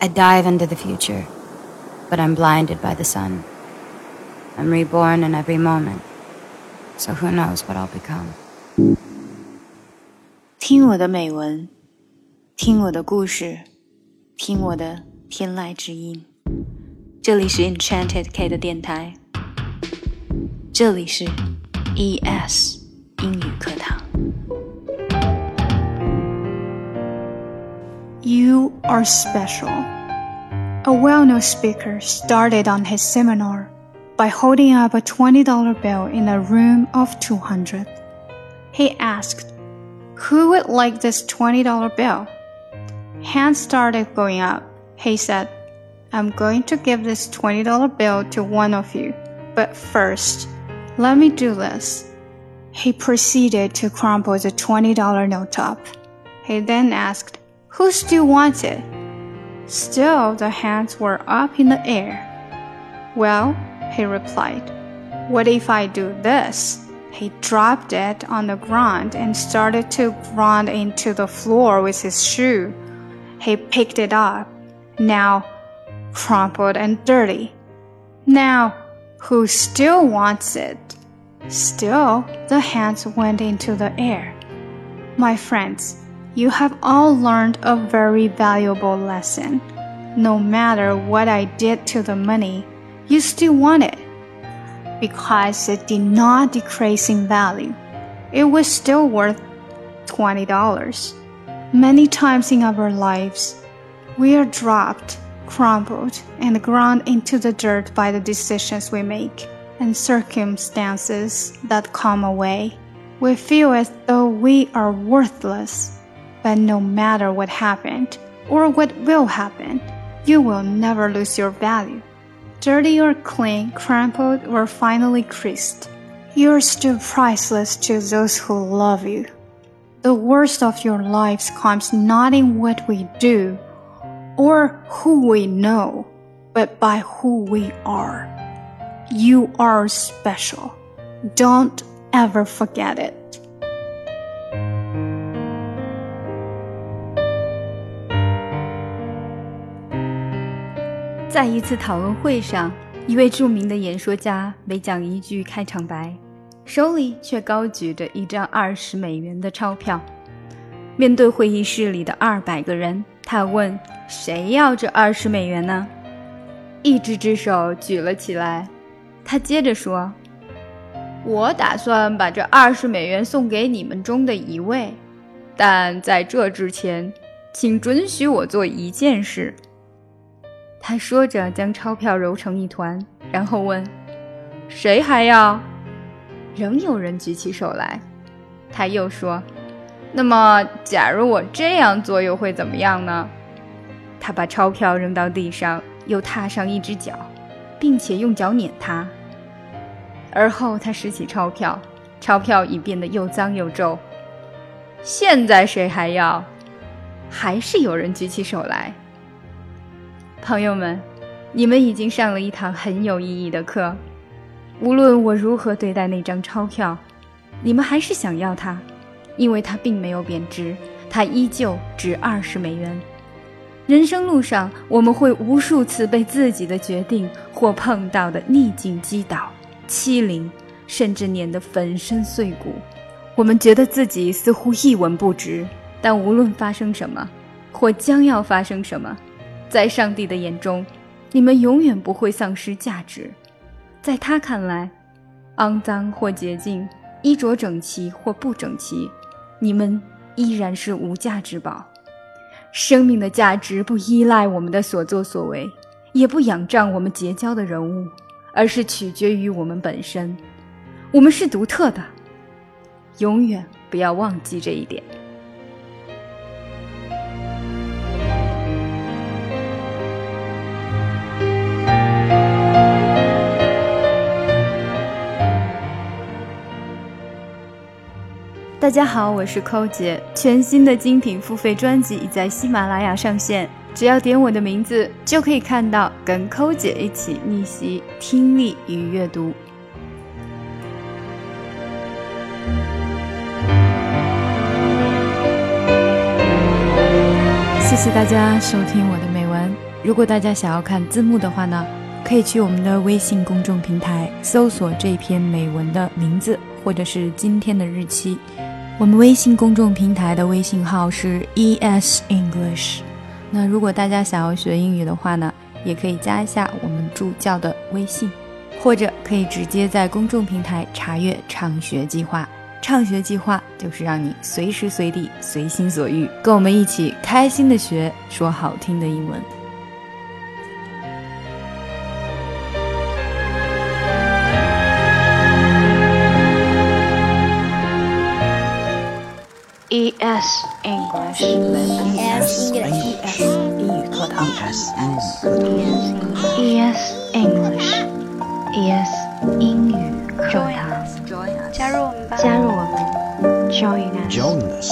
I dive into the future, but I'm blinded by the sun. I'm reborn in every moment, so who knows what I'll become. 听我的美文，听我的故事，听我的天籁之音。这里是 Enchanted K 的电台，这里是 ES 英语课堂。 You are special. A well known speaker started on his seminar by holding up a $20 bill in a room of 200. He asked, Who would like this $20 bill? Hands started going up. He said, I'm going to give this $20 bill to one of you, but first, let me do this. He proceeded to crumple the $20 note up. He then asked, who still wants it? Still, the hands were up in the air. Well, he replied, what if I do this? He dropped it on the ground and started to grind into the floor with his shoe. He picked it up, now crumpled and dirty. Now, who still wants it? Still, the hands went into the air. My friends, you have all learned a very valuable lesson. No matter what I did to the money, you still want it. Because it did not decrease in value. It was still worth $20. Many times in our lives, we are dropped, crumpled, and ground into the dirt by the decisions we make and circumstances that come away. We feel as though we are worthless but no matter what happened or what will happen, you will never lose your value. Dirty or clean, crumpled or finally creased, you're still priceless to those who love you. The worst of your lives comes not in what we do or who we know, but by who we are. You are special. Don't ever forget it. 在一次讨论会上，一位著名的演说家每讲一句开场白，手里却高举着一张二十美元的钞票。面对会议室里的二百个人，他问：“谁要这二十美元呢？”一只只手举了起来。他接着说：“我打算把这二十美元送给你们中的一位，但在这之前，请准许我做一件事。”他说着，将钞票揉成一团，然后问：“谁还要？”仍有人举起手来。他又说：“那么，假如我这样做，又会怎么样呢？”他把钞票扔到地上，又踏上一只脚，并且用脚碾它。而后他拾起钞票，钞票已变得又脏又皱。现在谁还要？还是有人举起手来。朋友们，你们已经上了一堂很有意义的课。无论我如何对待那张钞票，你们还是想要它，因为它并没有贬值，它依旧值二十美元。人生路上，我们会无数次被自己的决定或碰到的逆境击倒、欺凌，甚至碾得粉身碎骨。我们觉得自己似乎一文不值，但无论发生什么，或将要发生什么。在上帝的眼中，你们永远不会丧失价值。在他看来，肮脏或洁净，衣着整齐或不整齐，你们依然是无价之宝。生命的价值不依赖我们的所作所为，也不仰仗我们结交的人物，而是取决于我们本身。我们是独特的，永远不要忘记这一点。大家好，我是寇姐。全新的精品付费专辑已在喜马拉雅上线，只要点我的名字，就可以看到跟寇姐一起逆袭听力与阅读。谢谢大家收听我的美文。如果大家想要看字幕的话呢，可以去我们的微信公众平台搜索这篇美文的名字或者是今天的日期。我们微信公众平台的微信号是 ES English。那如果大家想要学英语的话呢，也可以加一下我们助教的微信，或者可以直接在公众平台查阅畅学计划。畅学计划就是让你随时随地、随心所欲，跟我们一起开心的学说好听的英文。ES English ES English 英语课堂 ES English ES 英语课堂，加入我们吧。加入我们，Join us。Join us，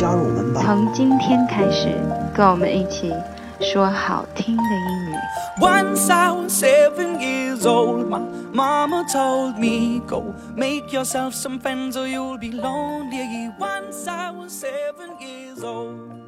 加入我们吧。从今天开始，跟我们一起说好听的英语。 Once I was seven years old, my mama told me, Go make yourself some friends or you'll be lonely. Once I was seven years old.